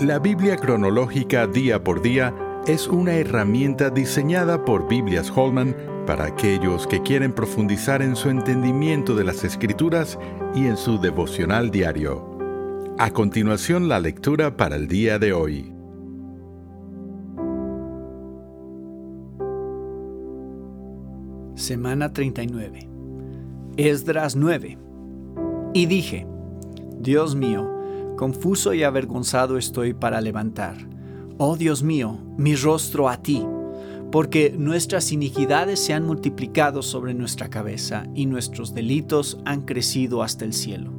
La Biblia cronológica día por día es una herramienta diseñada por Biblias Holman para aquellos que quieren profundizar en su entendimiento de las escrituras y en su devocional diario. A continuación la lectura para el día de hoy. Semana 39. Esdras 9. Y dije, Dios mío, confuso y avergonzado estoy para levantar, oh Dios mío, mi rostro a ti, porque nuestras iniquidades se han multiplicado sobre nuestra cabeza y nuestros delitos han crecido hasta el cielo.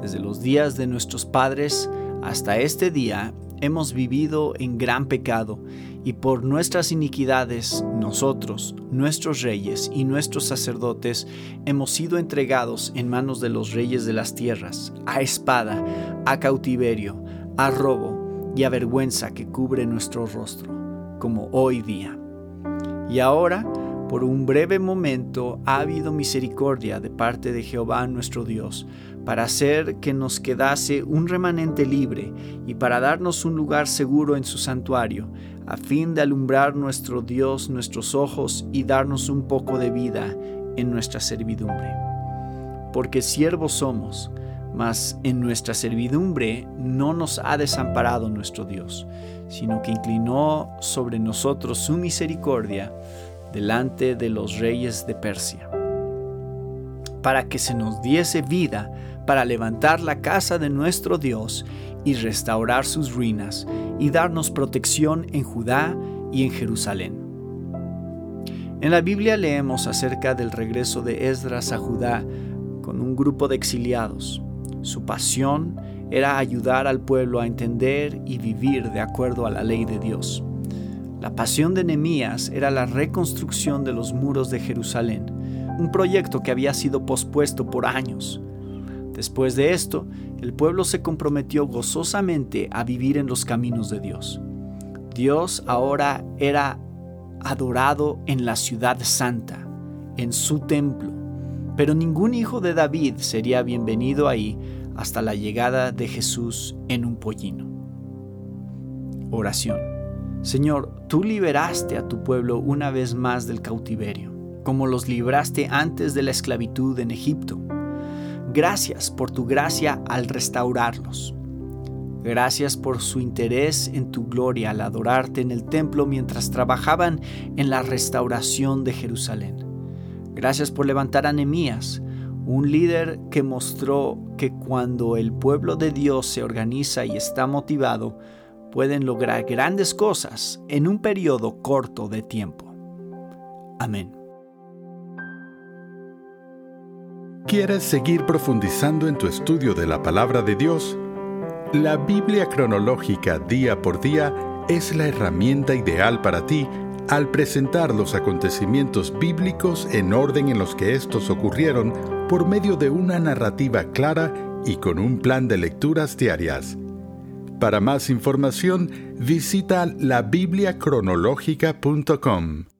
Desde los días de nuestros padres hasta este día hemos vivido en gran pecado y por nuestras iniquidades nosotros, nuestros reyes y nuestros sacerdotes hemos sido entregados en manos de los reyes de las tierras, a espada, a cautiverio, a robo y a vergüenza que cubre nuestro rostro, como hoy día. Y ahora, por un breve momento ha habido misericordia de parte de Jehová nuestro Dios, para hacer que nos quedase un remanente libre y para darnos un lugar seguro en su santuario, a fin de alumbrar nuestro Dios nuestros ojos y darnos un poco de vida en nuestra servidumbre. Porque siervos somos, mas en nuestra servidumbre no nos ha desamparado nuestro Dios, sino que inclinó sobre nosotros su misericordia delante de los reyes de Persia, para que se nos diese vida para levantar la casa de nuestro Dios y restaurar sus ruinas y darnos protección en Judá y en Jerusalén. En la Biblia leemos acerca del regreso de Esdras a Judá con un grupo de exiliados. Su pasión era ayudar al pueblo a entender y vivir de acuerdo a la ley de Dios. La pasión de Nehemías era la reconstrucción de los muros de Jerusalén, un proyecto que había sido pospuesto por años. Después de esto, el pueblo se comprometió gozosamente a vivir en los caminos de Dios. Dios ahora era adorado en la ciudad santa, en su templo, pero ningún hijo de David sería bienvenido ahí hasta la llegada de Jesús en un pollino. Oración. Señor, tú liberaste a tu pueblo una vez más del cautiverio, como los libraste antes de la esclavitud en Egipto. Gracias por tu gracia al restaurarlos. Gracias por su interés en tu gloria al adorarte en el templo mientras trabajaban en la restauración de Jerusalén. Gracias por levantar a Nehemías, un líder que mostró que cuando el pueblo de Dios se organiza y está motivado, pueden lograr grandes cosas en un periodo corto de tiempo. Amén. ¿Quieres seguir profundizando en tu estudio de la palabra de Dios? La Biblia cronológica día por día es la herramienta ideal para ti al presentar los acontecimientos bíblicos en orden en los que estos ocurrieron por medio de una narrativa clara y con un plan de lecturas diarias. Para más información, visita labibliacronológica.com.